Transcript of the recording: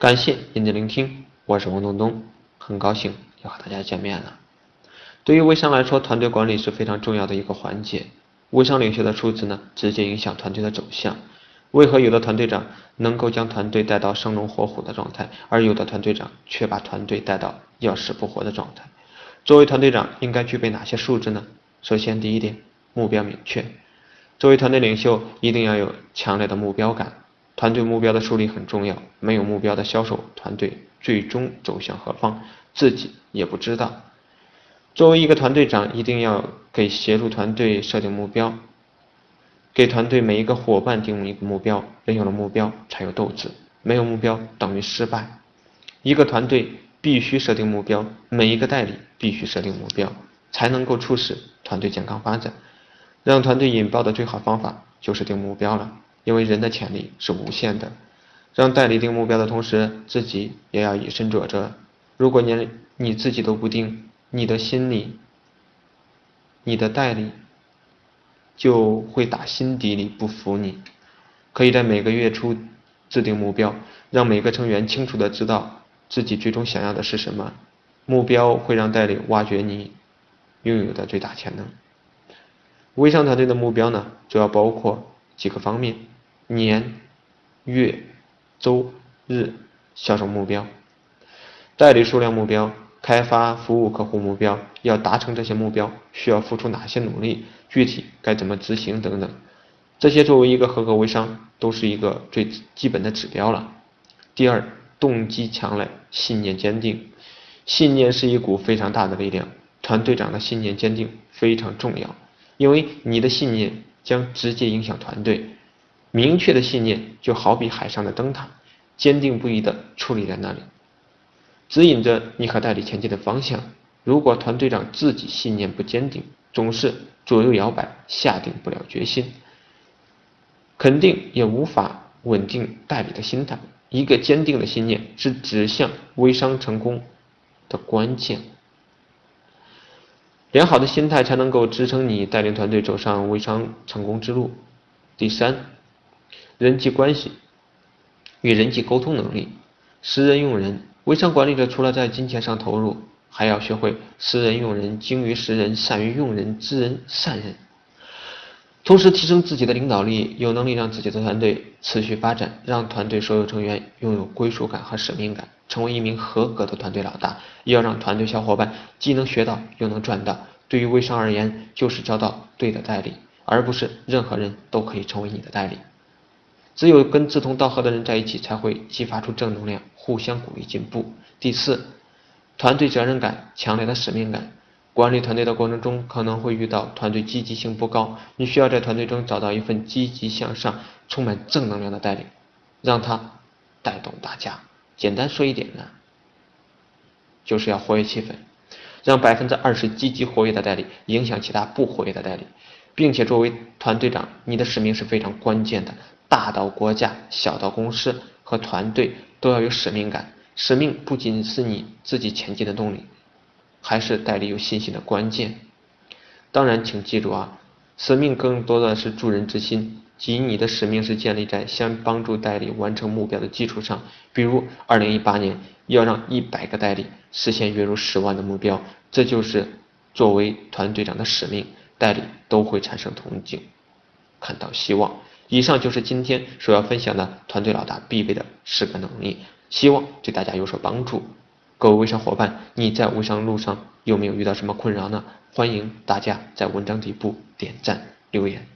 感谢您的聆听，我是王东东，很高兴又和大家见面了。对于微商来说，团队管理是非常重要的一个环节。微商领袖的数字呢，直接影响团队的走向。为何有的团队长能够将团队带到生龙活虎的状态，而有的团队长却把团队带到要死不活的状态？作为团队长，应该具备哪些素质呢？首先，第一点，目标明确。作为团队领袖，一定要有强烈的目标感。团队目标的树立很重要，没有目标的销售，团队最终走向何方，自己也不知道。作为一个团队长，一定要给协助团队设定目标，给团队每一个伙伴定一个目标。人有了目标，才有斗志；没有目标，等于失败。一个团队必须设定目标，每一个代理必须设定目标，才能够促使团队健康发展。让团队引爆的最好方法就是定目标了。因为人的潜力是无限的，让代理定目标的同时，自己也要以身作则。如果连你自己都不定，你的心里，你的代理就会打心底里不服你。可以在每个月初制定目标，让每个成员清楚的知道自己最终想要的是什么。目标会让代理挖掘你拥有的最大潜能。微商团队的目标呢，主要包括几个方面。年、月、周、日销售目标、代理数量目标、开发服务客户目标，要达成这些目标需要付出哪些努力，具体该怎么执行等等，这些作为一个合格微商都是一个最基本的指标了。第二，动机强烈，信念坚定，信念是一股非常大的力量，团队长的信念坚定非常重要，因为你的信念将直接影响团队。明确的信念就好比海上的灯塔，坚定不移地矗立在那里，指引着你和代理前进的方向。如果团队长自己信念不坚定，总是左右摇摆，下定不了决心，肯定也无法稳定代理的心态。一个坚定的信念是指向微商成功的关键。良好的心态才能够支撑你带领团队走上微商成功之路。第三。人际关系与人际沟通能力，识人用人。微商管理者除了在金钱上投入，还要学会识人用人，精于识人，善于用人，知人善人。同时提升自己的领导力，有能力让自己的团队持续发展，让团队所有成员拥有归属感和使命感，成为一名合格的团队老大。要让团队小伙伴既能学到，又能赚到。对于微商而言，就是找到对的代理，而不是任何人都可以成为你的代理。只有跟志同道合的人在一起，才会激发出正能量，互相鼓励进步。第四，团队责任感，强烈的使命感。管理团队的过程中，可能会遇到团队积极性不高，你需要在团队中找到一份积极向上、充满正能量的带领，让他带动大家。简单说一点呢，就是要活跃气氛，让百分之二十积极活跃的代理影响其他不活跃的代理，并且作为团队长，你的使命是非常关键的。大到国家，小到公司和团队，都要有使命感。使命不仅是你自己前进的动力，还是代理有信心的关键。当然，请记住啊，使命更多的是助人之心，即你的使命是建立在先帮助代理完成目标的基础上。比如，二零一八年要让一百个代理实现月入十万的目标，这就是作为团队长的使命，代理都会产生同情，看到希望。以上就是今天所要分享的团队老大必备的十个能力，希望对大家有所帮助。各位微商伙伴，你在微商路上有没有遇到什么困扰呢？欢迎大家在文章底部点赞留言。